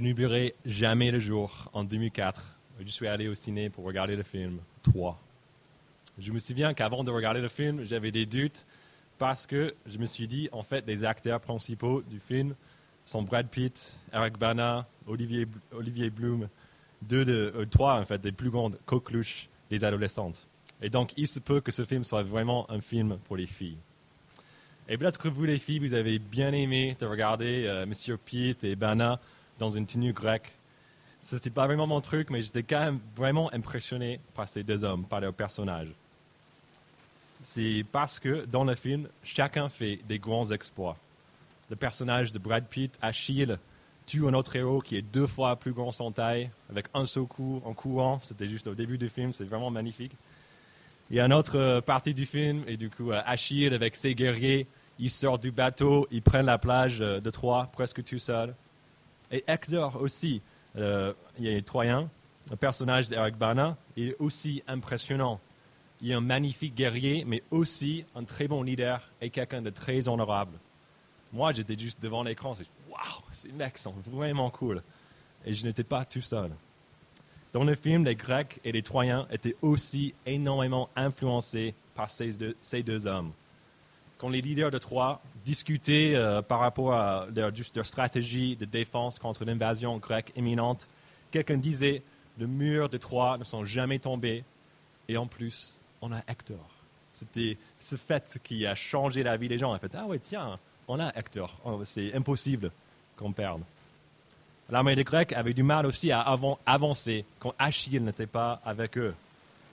Je n'oublierai jamais le jour, en 2004, où je suis allé au ciné pour regarder le film 3. Je me souviens qu'avant de regarder le film, j'avais des doutes parce que je me suis dit, en fait, les acteurs principaux du film sont Brad Pitt, Eric Bana, Olivier, Olivier Bloom, deux de, euh, trois, en fait, des plus grandes coqueluches des adolescentes. Et donc, il se peut que ce film soit vraiment un film pour les filles. Et peut-être que vous, les filles, vous avez bien aimé de regarder euh, Monsieur Pitt et Bana dans une tenue grecque. Ce n'était pas vraiment mon truc, mais j'étais quand même vraiment impressionné par ces deux hommes, par leurs personnages. C'est parce que dans le film, chacun fait des grands exploits. Le personnage de Brad Pitt, Achille, tue un autre héros qui est deux fois plus grand en taille, avec un seul coup en courant. C'était juste au début du film, c'est vraiment magnifique. Il y a une autre euh, partie du film, et du coup, euh, Achille, avec ses guerriers, il sort du bateau, il prend la plage euh, de Troie, presque tout seul. Et Hector aussi, euh, il est Troyen, le personnage d'Eric Bana, il est aussi impressionnant. Il est un magnifique guerrier, mais aussi un très bon leader et quelqu'un de très honorable. Moi, j'étais juste devant l'écran, c'est waouh, ces mecs sont vraiment cool. Et je n'étais pas tout seul. Dans le film, les Grecs et les Troyens étaient aussi énormément influencés par ces deux, ces deux hommes quand les leaders de Troie discutaient euh, par rapport à leur, stratégie de défense contre l'invasion grecque imminente, quelqu'un disait le mur de Troie ne sont jamais tombés et en plus, on a Hector. C'était ce fait qui a changé la vie des gens. En fait, ah ouais, tiens, on a Hector. Oh, c'est impossible qu'on perde. L'armée des Grecs avait du mal aussi à avancer quand Achille n'était pas avec eux.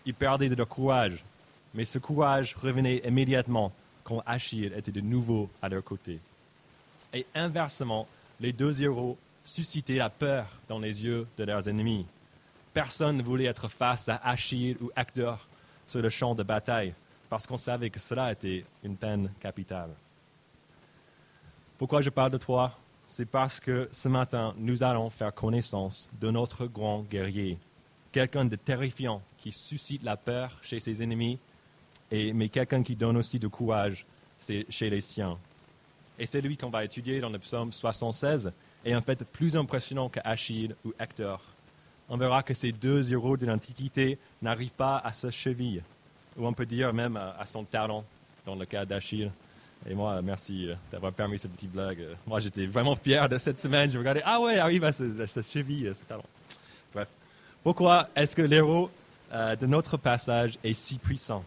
Ils perdaient de leur courage, mais ce courage revenait immédiatement quand Achille était de nouveau à leur côté. Et inversement, les deux héros suscitaient la peur dans les yeux de leurs ennemis. Personne ne voulait être face à Achille ou Hector sur le champ de bataille, parce qu'on savait que cela était une peine capitale. Pourquoi je parle de toi? C'est parce que ce matin, nous allons faire connaissance de notre grand guerrier, quelqu'un de terrifiant qui suscite la peur chez ses ennemis mais quelqu'un qui donne aussi du courage chez les siens. Et c'est lui qu'on va étudier dans le psaume 76, et en fait plus impressionnant qu'Achille ou Hector. On verra que ces deux héros de l'Antiquité n'arrivent pas à sa cheville, ou on peut dire même à son talon, dans le cas d'Achille. Et moi, merci euh, d'avoir permis ce petit blague. Moi, j'étais vraiment fier de cette semaine. Je regardais, ah ouais, arrive à sa cheville, ce talon. Bref. Pourquoi est-ce que l'héros euh, de notre passage est si puissant?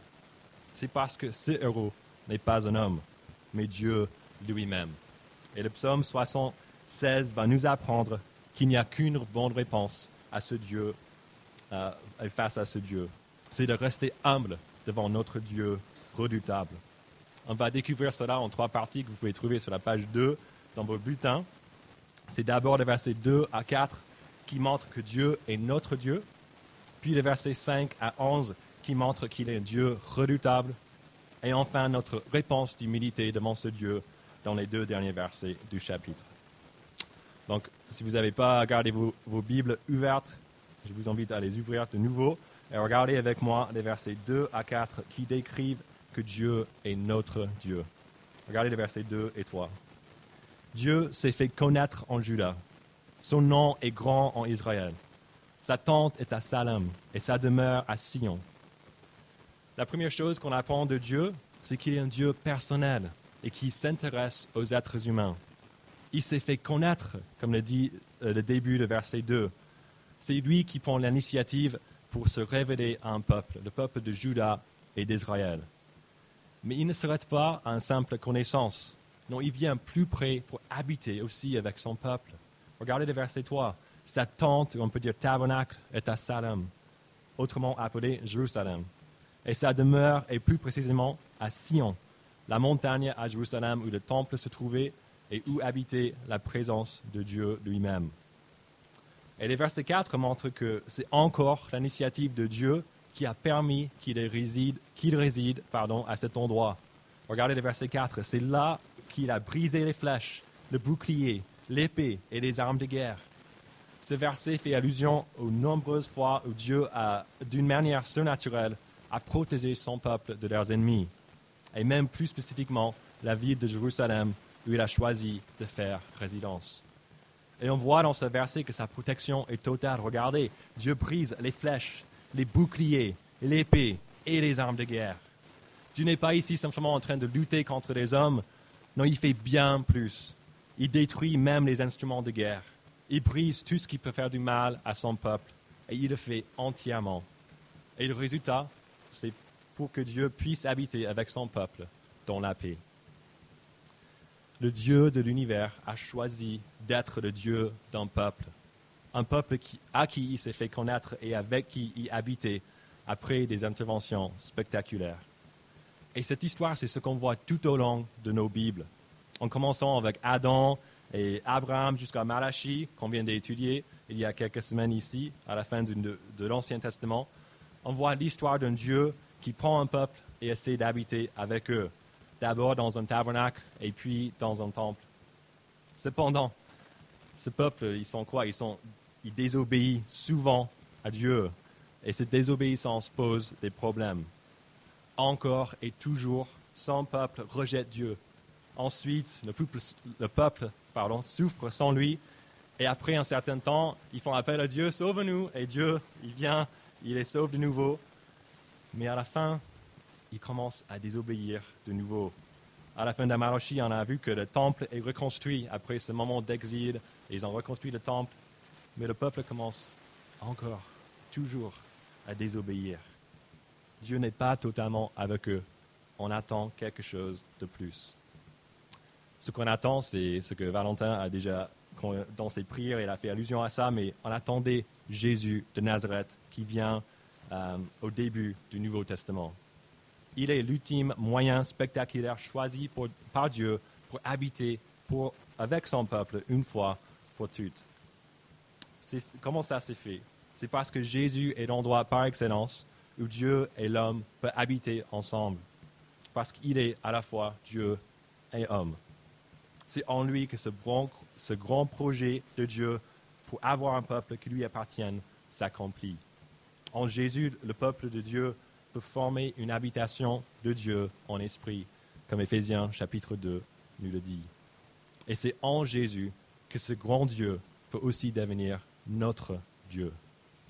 C'est parce que ce héros n'est pas un homme, mais Dieu lui-même. Et le psaume 76 va nous apprendre qu'il n'y a qu'une bonne réponse à ce Dieu, euh, face à ce Dieu. C'est de rester humble devant notre Dieu redoutable. On va découvrir cela en trois parties que vous pouvez trouver sur la page 2 dans vos bulletins. C'est d'abord le verset 2 à 4 qui montre que Dieu est notre Dieu, puis le verset 5 à 11 qui montre qu'il est un Dieu redoutable. Et enfin, notre réponse d'humilité devant ce Dieu dans les deux derniers versets du chapitre. Donc, si vous n'avez pas gardé vos, Bibles ouvertes, je vous invite à les ouvrir de nouveau et regardez avec moi les versets 2 à 4 qui décrivent que Dieu est notre Dieu. Regardez les versets 2 et 3. Dieu s'est fait connaître en Juda. Son nom est grand en Israël. Sa tente est à Salem et sa demeure à Sion. La première chose qu'on apprend de Dieu, c'est qu'il est un Dieu personnel et qui s'intéresse aux êtres humains. Il s'est fait connaître, comme le dit euh, le début de verset 2. C'est lui qui prend l'initiative pour se révéler à un peuple, le peuple de Juda et d'Israël. Mais il ne s'arrête pas à une simple connaissance. Non, il vient plus près pour habiter aussi avec son peuple. Regardez le verset 3. Sa tente, on peut dire tabernacle, est à Salem, autrement appelé Jérusalem et sa demeure est plus précisément à Sion, la montagne à Jérusalem où le temple se trouvait et où habitait la présence de Dieu lui-même. Et les versets 4 montrent que c'est encore l'initiative de Dieu qui a permis qu'il réside, qu'il réside pardon, à cet endroit. Regardez le verset 4, c'est là qu'il a brisé les flèches, le bouclier, l'épée et les armes de guerre. Ce verset fait allusion aux nombreuses fois où Dieu a, d'une manière surnaturelle, à protéger son peuple de leurs ennemis, et même plus spécifiquement la ville de Jérusalem où il a choisi de faire résidence. Et on voit dans ce verset que sa protection est totale. Regardez, Dieu brise les flèches, les boucliers, l'épée et les armes de guerre. Dieu n'est pas ici simplement en train de lutter contre les hommes. Non, il fait bien plus. Il détruit même les instruments de guerre. Il brise tout ce qui peut faire du mal à son peuple. Et il le fait entièrement. Et le résultat, c'est pour que Dieu puisse habiter avec son peuple dans la paix. Le Dieu de l'univers a choisi d'être le Dieu d'un peuple. Un peuple à qui il s'est fait connaître et avec qui il habitait après des interventions spectaculaires. Et cette histoire, c'est ce qu'on voit tout au long de nos Bibles. En commençant avec Adam et Abraham jusqu'à Malachi, qu'on vient d'étudier il y a quelques semaines ici, à la fin de, de l'Ancien Testament, on voit l'histoire d'un Dieu qui prend un peuple et essaie d'habiter avec eux. D'abord dans un tabernacle et puis dans un temple. Cependant, ce peuple, ils sont quoi? Ils, sont, ils désobéissent souvent à Dieu. Et cette désobéissance pose des problèmes encore et toujours, son peuple rejette Dieu. Ensuite, le peuple, le souffre sans lui. Et après un certain temps, ils font appel à Dieu, sauve-nous. Et Dieu, il vient, il les sauve de nouveau. Mais à la fin, ils commencent à désobéir de nouveau. À la fin d'Amarashi, on a vu que le temple est reconstruit après ce moment d'exil. Ils ont reconstruit le temple. Mais le peuple commence encore, toujours, à désobéir. Dieu n'est pas totalement avec eux. On attend quelque chose de plus. Ce qu'on attend, c'est ce que Valentin a déjà, dans ses prières, il a fait allusion à ça, mais on attendait Jésus de Nazareth qui vient euh, au début du Nouveau Testament. Il est l'ultime moyen spectaculaire choisi par Dieu pour habiter avec son peuple une fois pour toutes. Comment ça s'est fait? C'est parce que Jésus est l'endroit par excellence où Dieu et l'homme peuvent habiter ensemble, parce qu'il est à la fois Dieu et homme. C'est en lui que ce grand, ce grand projet de Dieu pour avoir un peuple qui lui appartienne s'accomplit. En Jésus, le peuple de Dieu peut former une habitation de Dieu en esprit, comme Éphésiens chapitre 2 nous le dit. Et c'est en Jésus que ce grand Dieu peut aussi devenir notre Dieu,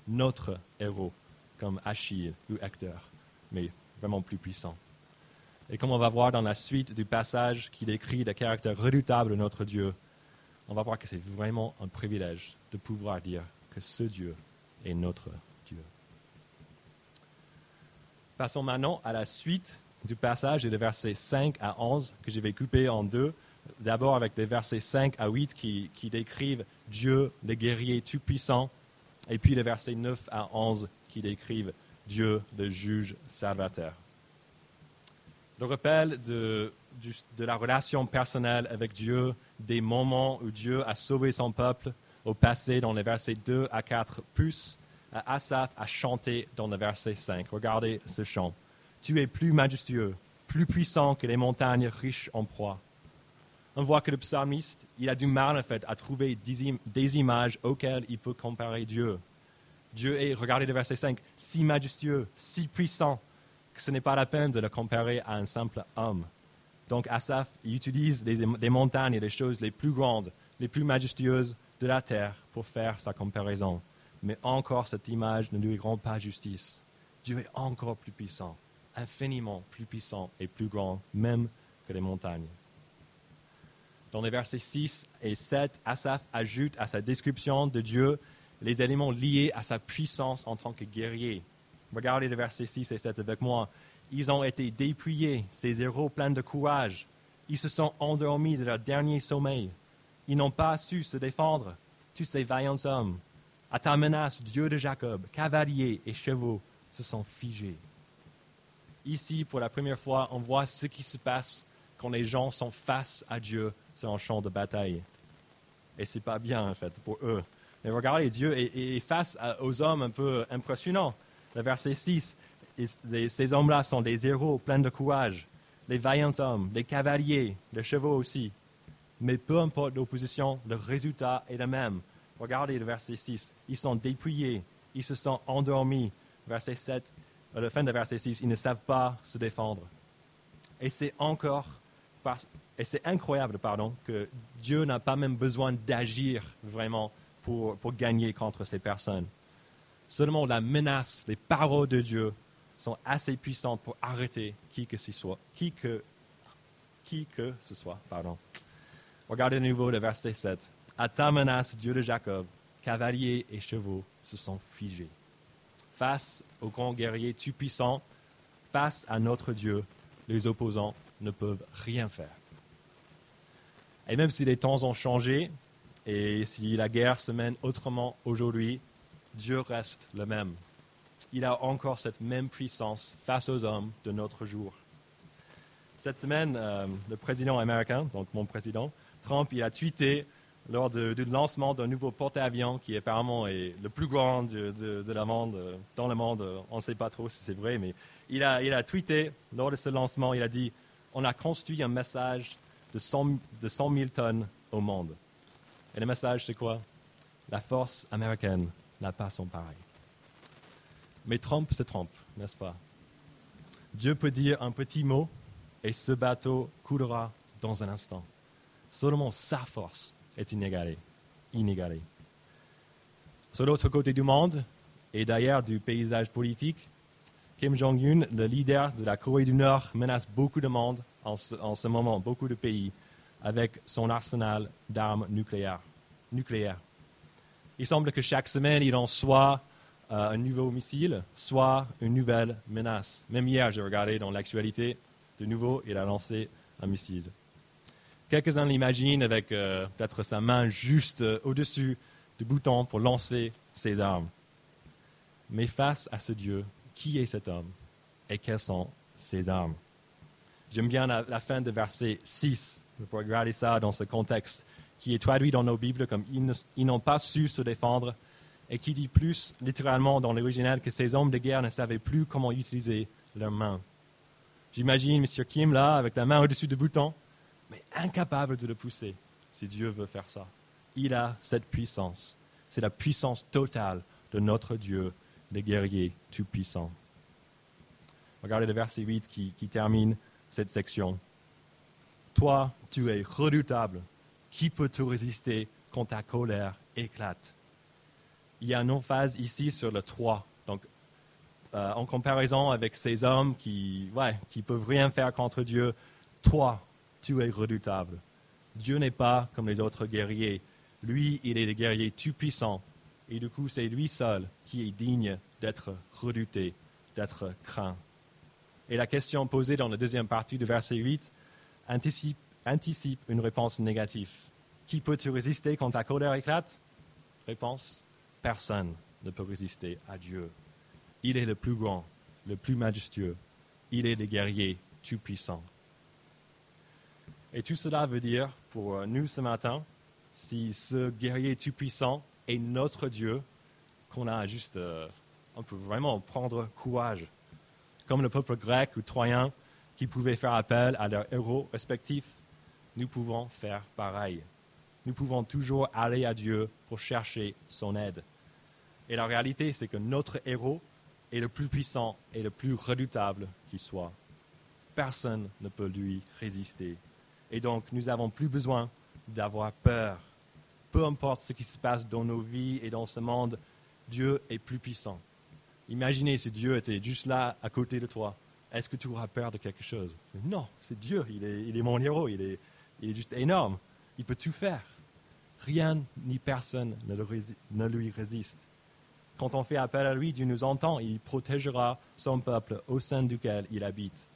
notre héros, comme Achille ou Hector, mais vraiment plus puissant. Et comme on va voir dans la suite du passage qui décrit le caractère redoutable de notre Dieu, on va voir que c'est vraiment un privilège de pouvoir dire que ce Dieu est notre Dieu. Passons maintenant à la suite du passage des versets 5 à 11 que je vais couper en deux. D'abord avec des versets 5 à 8 qui, qui décrivent Dieu, le guerrier tout-puissant, et puis les versets 9 à 11 qui décrivent Dieu, le juge salvateur. Le rappel de, de, la relation personnelle avec Dieu, des moments où Dieu a sauvé son peuple au passé dans les versets 2 à 4, plus Asaph a chanté dans le verset 5. Regardez ce chant. Tu es plus majestueux, plus puissant que les montagnes riches en proie. On voit que le psalmiste, il a du mal en fait à trouver des images auxquelles il peut comparer Dieu. Dieu est, regardez le verset 5, si majestueux, si puissant, que ce n'est pas la peine de le comparer à un simple homme. Donc Asaph, il utilise des montagnes et les choses les plus grandes, les plus majestueuses de la terre pour faire sa comparaison. Mais encore, cette image ne lui rend pas justice. Dieu est encore plus puissant, infiniment plus puissant et plus grand, même que les montagnes. Dans les versets 6 et 7, Asaph ajoute à sa description de Dieu les éléments liés à sa puissance en tant que guerrier. Regardez les versets 6 et 7 avec moi. Ils ont été dépouillés, ces héros pleins de courage. Ils se sont endormis de leur dernier sommeil. Ils n'ont pas su se défendre, tous ces vaillants hommes. À ta menace, Dieu de Jacob, cavaliers et chevaux se sont figés. Ici, pour la première fois, on voit ce qui se passe quand les gens sont face à Dieu sur un champ de bataille. Et ce n'est pas bien, en fait, pour eux. Mais regardez, Dieu est, face aux hommes un peu impressionnants. Le verset 6, ces hommes-là sont des héros pleins de courage, les vaillants hommes, les cavaliers, les chevaux aussi. Mais peu importe l'opposition, le résultat est le même. Regardez le verset 6. Ils sont dépouillés, ils se sont endormis. Verset 7, à la fin de verset 6, ils ne savent pas se défendre. Et c'est encore et c'est incroyable, pardon, que Dieu n'a pas même besoin d'agir vraiment pour, pour gagner contre ces personnes. Seulement la menace, les paroles de Dieu sont assez puissantes pour arrêter qui que ce soit. Qui que, ce soit, pardon. Regardez de nouveau le verset 7. À ta menace, Dieu de Jacob, cavaliers et chevaux se sont figés. Face au grand guerrier tout-puissant, face à notre Dieu, les opposants ne peuvent rien faire. Et même si les temps ont changé et si la guerre se mène autrement aujourd'hui, Dieu reste le même. Il a encore cette même puissance face aux hommes de notre jour. Cette semaine, euh, le président américain, donc mon président, Trump, il a tweeté lors du lancement d'un nouveau porte-avions qui apparemment est le plus grand de, la monde, euh, dans le monde. On ne sait pas trop si c'est vrai, mais il a, tweeté lors de ce lancement, il a dit On a construit un message de 100, de 100 000 tonnes au monde. Et le message, c'est quoi? La force américaine n'a pas son pareil. Mais Trump se trompe, n'est-ce pas? Dieu peut dire un petit mot et ce bateau coulera dans un instant. Seulement sa force est inégalée. inégalée. Sur l'autre côté du monde, et d'ailleurs du paysage politique, Kim Jong-un, le leader de la Corée du Nord, menace beaucoup de monde en ce, moment, beaucoup de pays, avec son arsenal d'armes nucléaires. nucléaires. Il semble que chaque semaine, il en soit un nouveau missile, soit une nouvelle menace. Même hier, j'ai regardé dans l'actualité, de nouveau, il a lancé un missile. Quelques-uns l'imaginent avec euh, peut-être sa main juste euh, au-dessus du bouton pour lancer ses armes. Mais face à ce Dieu, qui est cet homme et quelles sont ses armes? J'aime bien la, fin de verset 6. Vous regarder ça dans ce contexte qui est traduit dans nos Bibles comme ils n'ont pas su se défendre et qui dit plus littéralement dans l'original que ces hommes de guerre ne savaient plus comment utiliser leurs mains. J'imagine M. Kim là, avec la main au-dessus du bouton, mais incapable de le pousser si Dieu veut faire ça. Il a cette puissance. C'est la puissance totale de notre Dieu, le guerrier tout-puissant. Regardez le verset 8 qui, qui termine cette section. Toi, tu es redoutable. Qui peut te résister quand ta colère éclate? Il y a une emphase ici sur le toi. Donc, euh, en comparaison avec ces hommes qui ouais, qui peuvent rien faire contre Dieu, toi, tu es redoutable. Dieu n'est pas comme les autres guerriers. Lui, il est le guerrier tout-puissant. Et du coup, c'est lui seul qui est digne d'être redouté, d'être craint. Et la question posée dans la deuxième partie du verset 8 anticipe, une réponse négative. Qui peut-tu résister quand ta colère éclate? Réponse personne ne peut résister à Dieu. Il est le plus grand, le plus majestueux. Il est le guerrier tout-puissant. Et tout cela veut dire pour nous ce matin, si ce guerrier tout-puissant est notre Dieu, qu'on a juste, euh, on peut vraiment prendre courage comme le peuple grec ou troyen qui pouvaient faire appel à leurs héros respectifs, nous pouvons faire pareil. Nous pouvons toujours aller à Dieu pour chercher son aide. Et la réalité, c'est que notre héros est le plus puissant et le plus redoutable qui soit. Personne ne peut lui résister. Et donc, nous n'avons plus besoin d'avoir peur. Peu importe ce qui se passe dans nos vies et dans ce monde, Dieu est plus puissant. Imaginez si Dieu était juste là à côté de toi. Est-ce que tu auras peur de quelque chose? Non, c'est Dieu. Il est, mon héros. Il est, juste énorme. Il peut tout faire. Rien ni personne ne, lui résiste. Quand on fait appel à lui, Dieu nous entend. Il protégera son peuple au sein duquel il habite.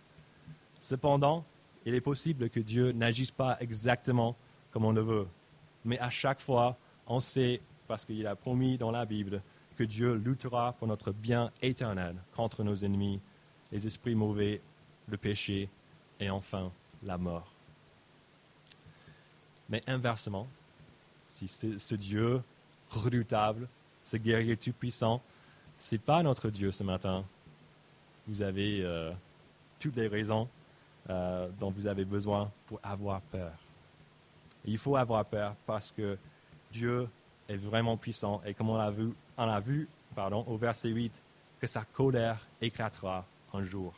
Cependant, il est possible que Dieu n'agisse pas exactement comme on le veut. Mais à chaque fois, on sait, parce qu'il a promis dans la Bible, que Dieu luttera pour notre bien éternel contre nos ennemis, les esprits mauvais, le péché et enfin la mort. Mais inversement, si ce Dieu redoutable, ce guerrier tout-puissant, ce n'est pas notre Dieu ce matin, vous avez euh, toutes les raisons euh, dont vous avez besoin pour avoir peur. il faut avoir peur parce que Dieu est vraiment puissant et comme on l'a vu on a vu pardon, au verset 8 que sa colère éclatera un jour.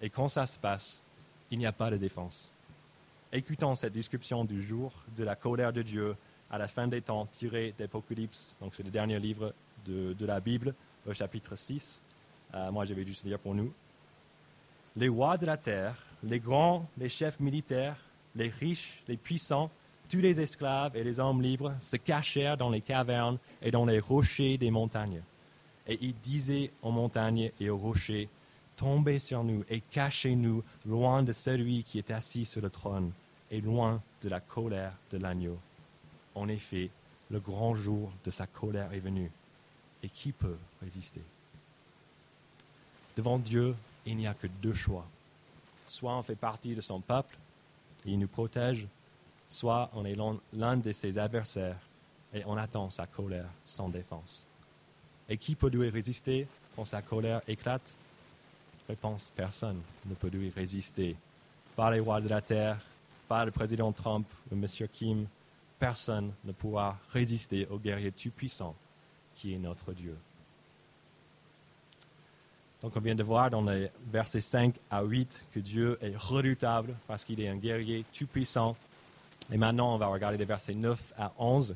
Et quand ça se passe, il n'y a pas de défense. Écoutons cette description du jour de la colère de Dieu à la fin des temps tirée d'Apocalypse. Donc c'est le dernier livre de, la Bible, au chapitre 6. Euh, moi, je vais juste lire pour nous. Les rois de la terre, les grands, les chefs militaires, les riches, les puissants, tous les esclaves et les hommes libres se cachèrent dans les cavernes et dans les rochers des montagnes. Et ils disaient aux montagnes et aux rochers, Tombez sur nous et cachez-nous loin de celui qui est assis sur le trône et loin de la colère de l'agneau. En effet, le grand jour de sa colère est venu. Et qui peut résister? Devant Dieu, il n'y a que deux choix. Soit on fait partie de son peuple et il nous protège, soit on est l'un de ses adversaires et on attend sa colère sans défense. Et qui peut lui résister quand sa colère éclate? Réponse personne ne peut lui résister. Pas les rois de la terre, pas le président Trump ou M. Kim, personne ne pourra résister au guerrier tout-puissant qui est notre Dieu. Donc on vient de voir dans les versets 5 à 8 que Dieu est redoutable parce qu'il est un guerrier tout-puissant. Et maintenant, on va regarder les versets 9 à 11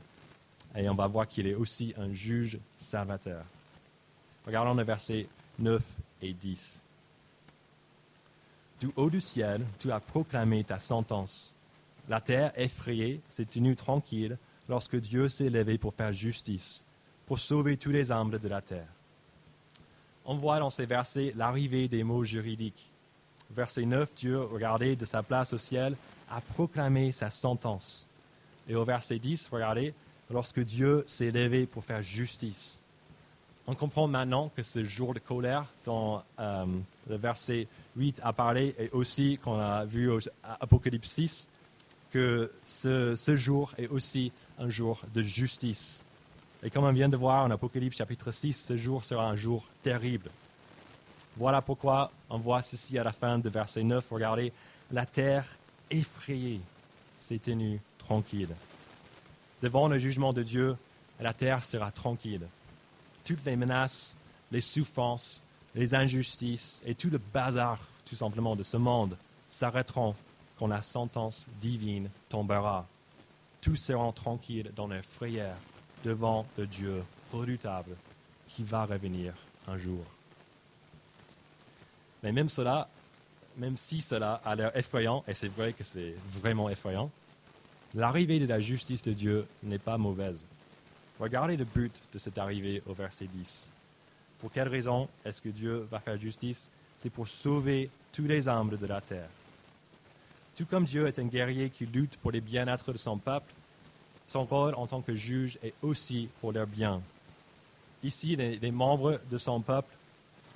et on va voir qu'il est aussi un juge salvateur. Regardons les versets 9 et 10. Du haut du ciel, tu as proclamé ta sentence. La terre effrayée s'est tenue tranquille lorsque Dieu s'est levé pour faire justice, pour sauver tous les âmes de la terre. On voit dans ces versets l'arrivée des mots juridiques. Verset 9, Dieu, regardez de sa place au ciel, a proclamé sa sentence. Et au verset 10, regardez, lorsque Dieu s'est levé pour faire justice. On comprend maintenant que ce jour de colère dont euh, le verset 8 a parlé et aussi qu'on a vu au Apocalypse 6, que ce, jour est aussi un jour de justice. Et comme on vient de voir en Apocalypse chapitre 6, ce jour sera un jour terrible. Voilà pourquoi on voit ceci à la fin de verset 9. Regardez, la terre effrayée s'est tenue tranquille. Devant le jugement de Dieu, la terre sera tranquille toutes les menaces, les souffrances, les injustices et tout le bazar, tout simplement, de ce monde s'arrêteront quand la sentence divine tombera. Tous seront tranquilles dans leur frayeur devant le Dieu redoutable qui va revenir un jour. Mais même cela, même si cela a l'air effrayant, et c'est vrai que c'est vraiment effrayant, l'arrivée de la justice de Dieu n'est pas mauvaise. Regardez le but de cette arrivée au verset 10. Pour quelle raison est-ce que Dieu va faire justice? C'est pour sauver tous les âmes de la terre. Tout comme Dieu est un guerrier qui lutte pour les bien-être de son peuple, son rôle en tant que juge est aussi pour leur bien. Ici, les, membres de son peuple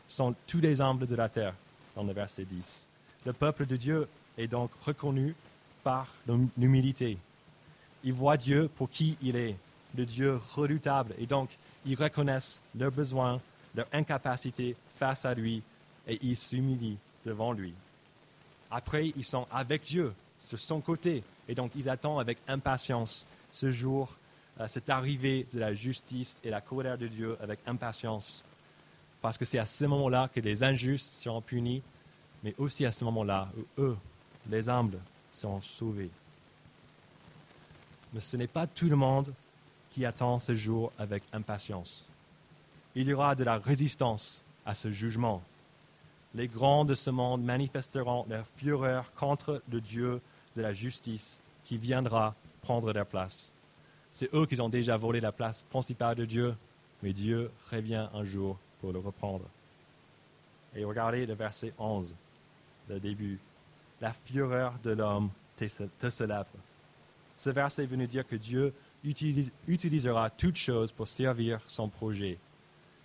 sont tous les âmes de la terre, dans le verset 10. Le peuple de Dieu est donc reconnu par l'humilité. Il voit Dieu pour qui il est, le Dieu redoutable. Et donc, ils reconnaissent leurs besoins, leur incapacité face à lui, et ils s'humilient devant lui. Après, ils sont avec Dieu, sur son côté, et donc ils attendent avec impatience ce jour, euh, cette arrivée de la justice et la colère de Dieu avec impatience. Parce que c'est à ce moment-là que les injustes seront punis, mais aussi à ce moment-là où eux, les humbles, seront sauvés. Mais ce n'est pas tout le monde qui attend ce jour avec impatience. Il y aura de la résistance à ce jugement. Les grands de ce monde manifesteront leur fureur contre le Dieu de la justice qui viendra prendre leur place. C'est eux qui ont déjà volé la place principale de Dieu, mais Dieu revient un jour pour le reprendre. Et regardez le verset 11, le début. La fureur de l'homme te célèbre. Ce verset est venu dire que Dieu utilisera toutes choses pour servir son projet.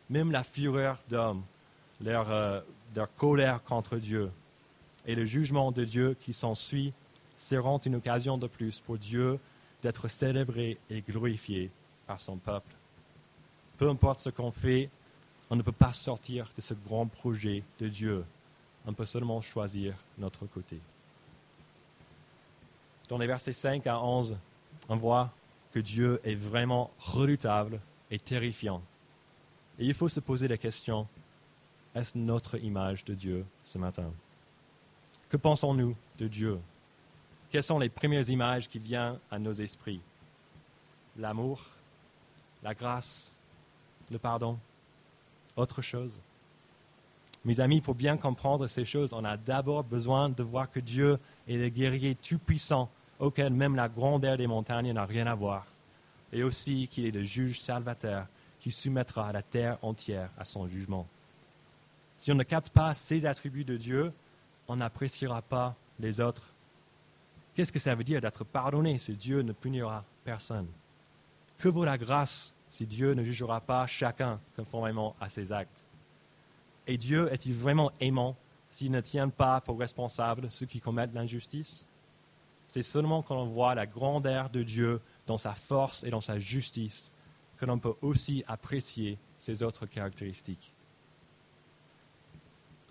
Même la fureur d'homme, euh, leur, colère contre Dieu et le jugement de Dieu qui s'ensuit seront une occasion de plus pour Dieu d'être célébré et glorifié par son peuple. Peu importe ce qu'on fait, on ne peut pas sortir de ce grand projet de Dieu. On peut seulement choisir notre côté. Dans les versets 5 à 11, on voit que Dieu est vraiment redoutable et terrifiant. Et il faut se poser la question, est-ce notre image de Dieu ce matin? Que pensons-nous de Dieu? Quelles sont les premières images qui viennent à nos esprits? L'amour, la grâce, le pardon, autre chose? Mes amis, pour bien comprendre ces choses, on a d'abord besoin de voir que Dieu est le guerrier tout-puissant auquel même la grandeur des montagnes n'a rien à voir, et aussi qu'il est le juge salvateur qui soumettra la terre entière à son jugement. Si on ne capte pas ces attributs de Dieu, on n'appréciera pas les autres. Qu'est-ce que ça veut dire d'être pardonné si Dieu ne punira personne? Que vaut la grâce si Dieu ne jugera pas chacun conformément à ses actes? Et Dieu est-il vraiment aimant s'il ne tient pas pour responsable ceux qui commettent l'injustice? C'est seulement quand on voit la grandeur de Dieu dans sa force et dans sa justice que l'on peut aussi apprécier ses autres caractéristiques.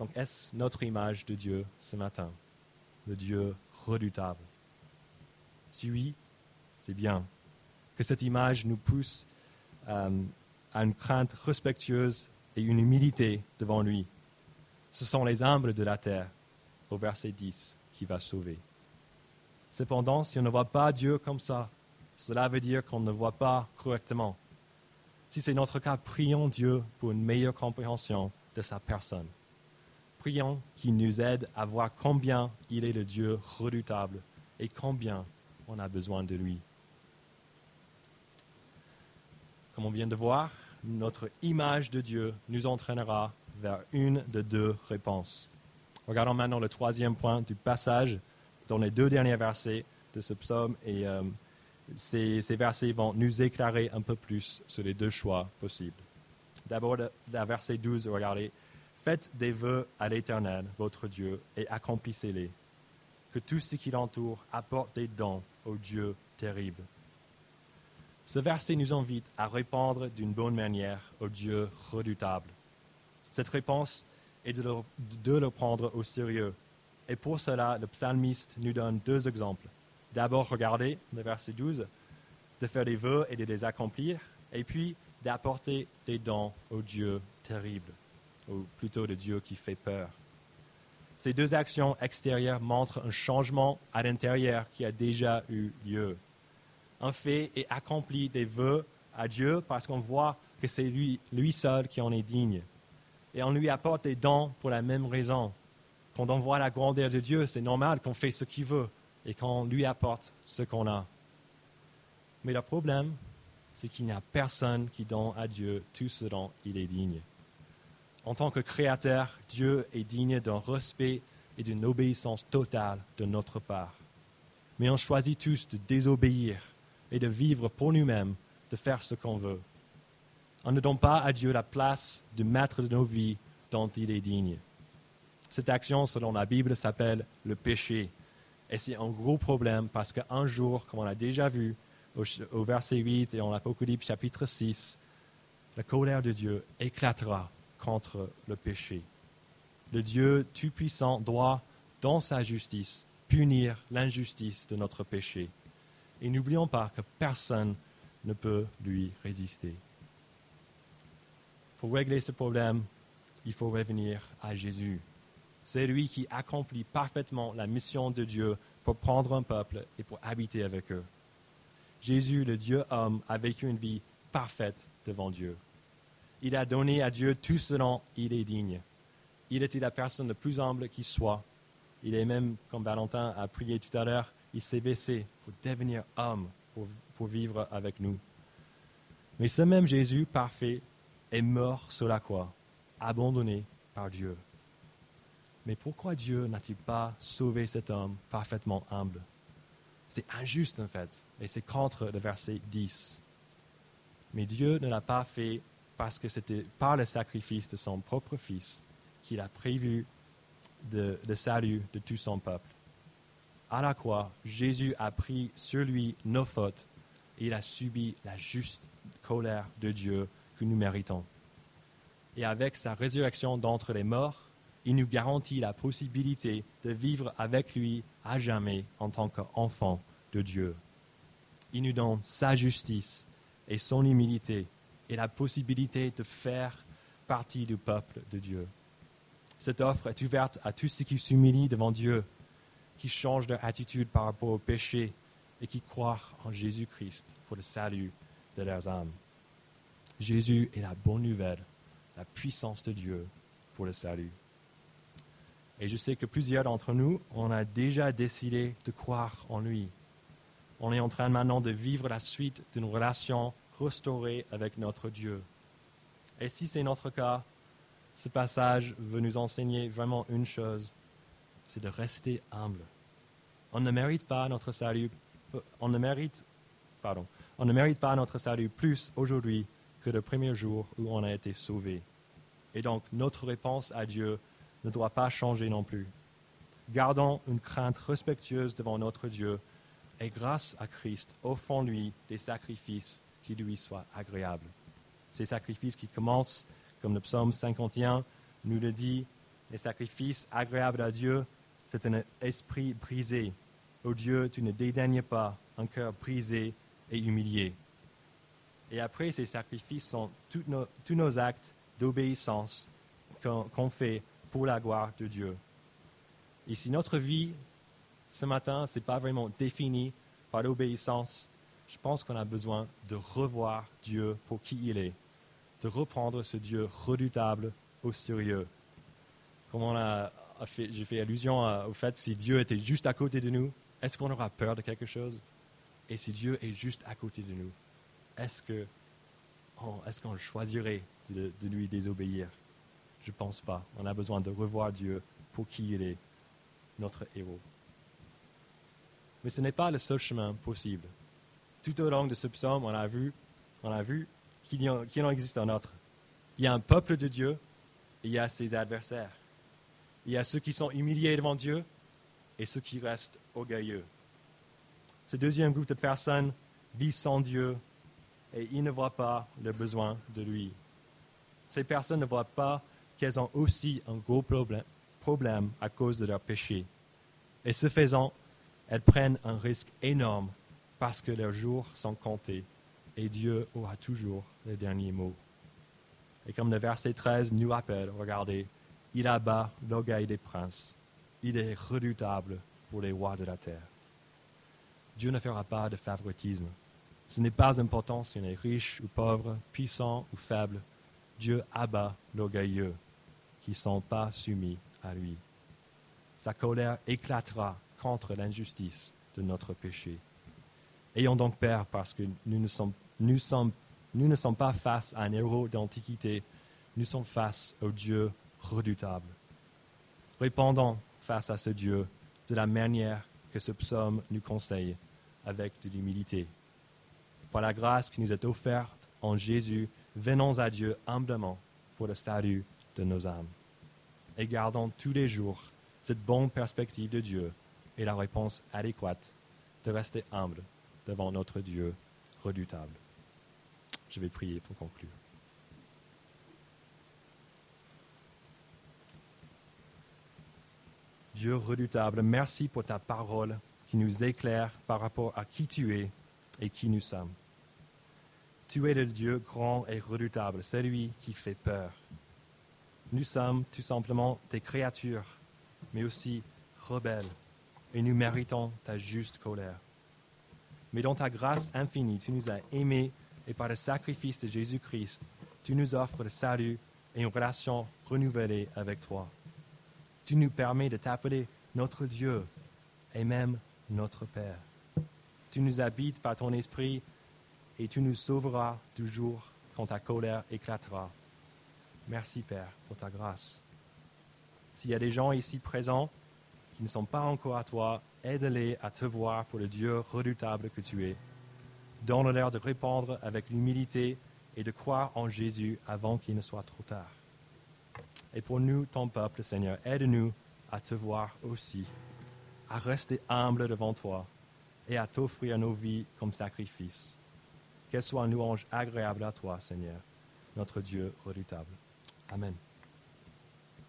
Donc est-ce notre image de Dieu ce matin, le Dieu redoutable Si oui, c'est bien. Que cette image nous pousse euh, à une crainte respectueuse et une humilité devant lui. Ce sont les humbles de la terre, au verset 10, qui va sauver. Cependant, si on ne voit pas Dieu comme ça, cela veut dire qu'on ne voit pas correctement. Si c'est notre cas, prions Dieu pour une meilleure compréhension de sa personne. Prions qu'il nous aide à voir combien il est le Dieu redoutable et combien on a besoin de lui. Comme on vient de voir, notre image de Dieu nous entraînera vers une de deux réponses. Regardons maintenant le troisième point du passage dans les deux derniers versets de ce psaume et euh, ces, ces, versets vont nous éclairer un peu plus sur les deux choix possibles. D'abord, le verset 12, regardez. Faites des vœux à l'Éternel, votre Dieu, et accomplissez-les. Que tout ce qui l'entoure apporte des dons au Dieu terrible. Ce verset nous invite à répondre d'une bonne manière au Dieu redoutable. Cette réponse est de le, prendre au sérieux. Et pour cela, le psalmiste nous donne deux exemples. D'abord, regardez le verset 12, de faire des vœux et de les accomplir, et puis d'apporter des dons au Dieu terrible ou plutôt de Dieu qui fait peur. Ces deux actions extérieures montrent un changement à l'intérieur qui a déjà eu lieu. On fait et accomplit des vœux à Dieu parce qu'on voit que c'est lui, lui seul qui en est digne. Et on lui apporte des dons pour la même raison. Quand on voit la grandeur de Dieu, c'est normal qu'on fait ce qu'il veut et qu'on lui apporte ce qu'on a. Mais le problème, c'est qu'il n'y a personne qui donne à Dieu tout ce dont il est digne. En tant que créateur, Dieu est digne d'un respect et d'une obéissance totale de notre part. Mais on choisit tous de désobéir et de vivre pour nous-mêmes, de faire ce qu'on veut. On ne donne pas à Dieu la place de maître de nos vies dont il est digne. Cette action, selon la Bible, s'appelle le péché. Et c'est un gros problème parce qu'un jour, comme on l'a déjà vu au, verset 8 et en Apocalypse chapitre 6, la colère de Dieu éclatera contre le péché. Le Dieu Tout-Puissant doit, dans sa justice, punir l'injustice de notre péché. Et n'oublions pas que personne ne peut lui résister. Pour régler ce problème, il faut revenir à Jésus. C'est lui qui accomplit parfaitement la mission de Dieu pour prendre un peuple et pour habiter avec eux. Jésus, le Dieu homme, a vécu une vie parfaite devant Dieu. Il a donné à Dieu tout ce dont il est digne. Il était la personne la plus humble qui soit. Il est même, comme Valentin a prié tout à l'heure, il s'est baissé pour devenir homme, pour, pour vivre avec nous. Mais ce même Jésus parfait est mort sur la croix, abandonné par Dieu. Mais pourquoi Dieu n'a-t-il pas sauvé cet homme parfaitement humble? C'est injuste en fait, et c'est contre le verset 10. Mais Dieu ne l'a pas fait parce que c'était par le sacrifice de son propre Fils qu'il a prévu le salut de tout son peuple. À la croix, Jésus a pris sur lui nos fautes et il a subi la juste colère de Dieu que nous méritons. Et avec sa résurrection d'entre les morts, il nous garantit la possibilité de vivre avec lui à jamais en tant qu'enfant de Dieu. Il nous donne sa justice et son humilité et la possibilité de faire partie du peuple de Dieu. Cette offre est ouverte à tous ceux qui s'humilient devant Dieu. qui changent leur attitude par rapport au péché et qui croient en Jésus-Christ pour le salut de leurs âmes. Jésus est la bonne nouvelle, la puissance de Dieu pour le salut. Et je sais que plusieurs d'entre nous, on a déjà décidé de croire en lui. On est en train maintenant de vivre la suite d'une relation restaurée avec notre Dieu. Et si c'est notre cas, ce passage veut nous enseigner vraiment une chose, c'est de rester humble. On ne mérite pas notre salut, on ne mérite, pardon, on ne mérite pas notre salut plus aujourd'hui que le premier jour où on a été sauvé. Et donc notre réponse à Dieu ne doit pas changer non plus. Gardons une crainte respectueuse devant notre Dieu et grâce à Christ, offrons-lui des sacrifices qui lui soient agréables. Ces sacrifices qui commencent, comme le psaume 51 nous le dit, les sacrifices agréables à Dieu, c'est un esprit brisé. Ô Dieu, tu ne dédaignes pas un cœur brisé et humilié. Et après, ces sacrifices sont tous nos, actes d'obéissance qu'on fait pour la gloire de Dieu. Et si notre vie, ce matin, ce n'est pas vraiment défini par l'obéissance, je pense qu'on a besoin de revoir Dieu pour qui il est, de reprendre ce Dieu redoutable au sérieux. Comme on a, j'ai fait allusion au fait, si Dieu était juste à côté de nous, est-ce qu'on aura peur de quelque chose? Et si Dieu est juste à côté de nous, est-ce, qu'on choisirait de lui désobéir? Je pense pas. On a besoin de revoir Dieu pour qui il est, notre héros. Mais ce n'est pas le seul chemin possible. Tout au long de ce psaume, on a vu, on a qu'il en existe un autre. Il y a un peuple de Dieu et il y a ses adversaires. Il y a ceux qui sont humiliés devant Dieu et ceux qui restent orgueilleux. Ce deuxième groupe de personnes vit sans Dieu et ils ne voient pas le besoin de lui. Ces personnes ne voient pas qu'elles ont aussi un gros problème, à cause de leur péché. Et ce faisant, elles prennent un risque énorme parce que leurs jours sont comptés et Dieu aura toujours le dernier mot. Et comme le verset 13 nous rappelle, regardez, il abat l'orgueil des princes. Il est redoutable pour les rois de la terre. Dieu ne fera pas de favoritisme. Ce n'est pas important si on est riche ou pauvre, puissant ou faible. Dieu abat l'orgueilleux qui ne sont pas soumis à lui. Sa colère éclatera contre l'injustice de notre péché. Ayons donc peur parce que nous ne sommes, pas face à un héros d'antiquité, nous sommes face au Dieu redoutable. Répondons face à ce Dieu de la manière que ce psaume nous conseille, avec de l'humilité. Par la grâce qui nous est offerte en Jésus, venons à Dieu humblement pour le salut de nos âmes. Et gardons tous les jours cette bonne perspective de Dieu et la réponse adéquate de rester humble devant notre Dieu redoutable. Je vais prier pour conclure. Dieu redoutable, merci pour ta parole qui nous éclaire par rapport à qui tu es et qui nous sommes. Tu es le Dieu grand et redoutable, celui qui fait peur. Nous sommes tout simplement des créatures, mais aussi rebelles, et nous méritons ta juste colère. Mais dans ta grâce infinie, tu nous as aimés, et par le sacrifice de Jésus-Christ, tu nous offres le salut et une relation renouvelée avec toi. Tu nous permets de t'appeler notre Dieu et même notre Père. Tu nous habites par ton esprit et tu nous sauveras toujours quand ta colère éclatera. Merci Père pour ta grâce. S'il y a des gens ici présents ne sont pas encore à toi, aide-les à te voir pour le Dieu redoutable que tu es. Donne-leur de répondre avec l'humilité et de croire en Jésus avant qu'il ne soit trop tard. Et pour nous, ton peuple, Seigneur, aide-nous à te voir aussi, à rester humble devant toi et à t'offrir nos vies comme sacrifice. Qu'elle soit un louange agréable à toi, Seigneur, notre Dieu redoutable. Amen.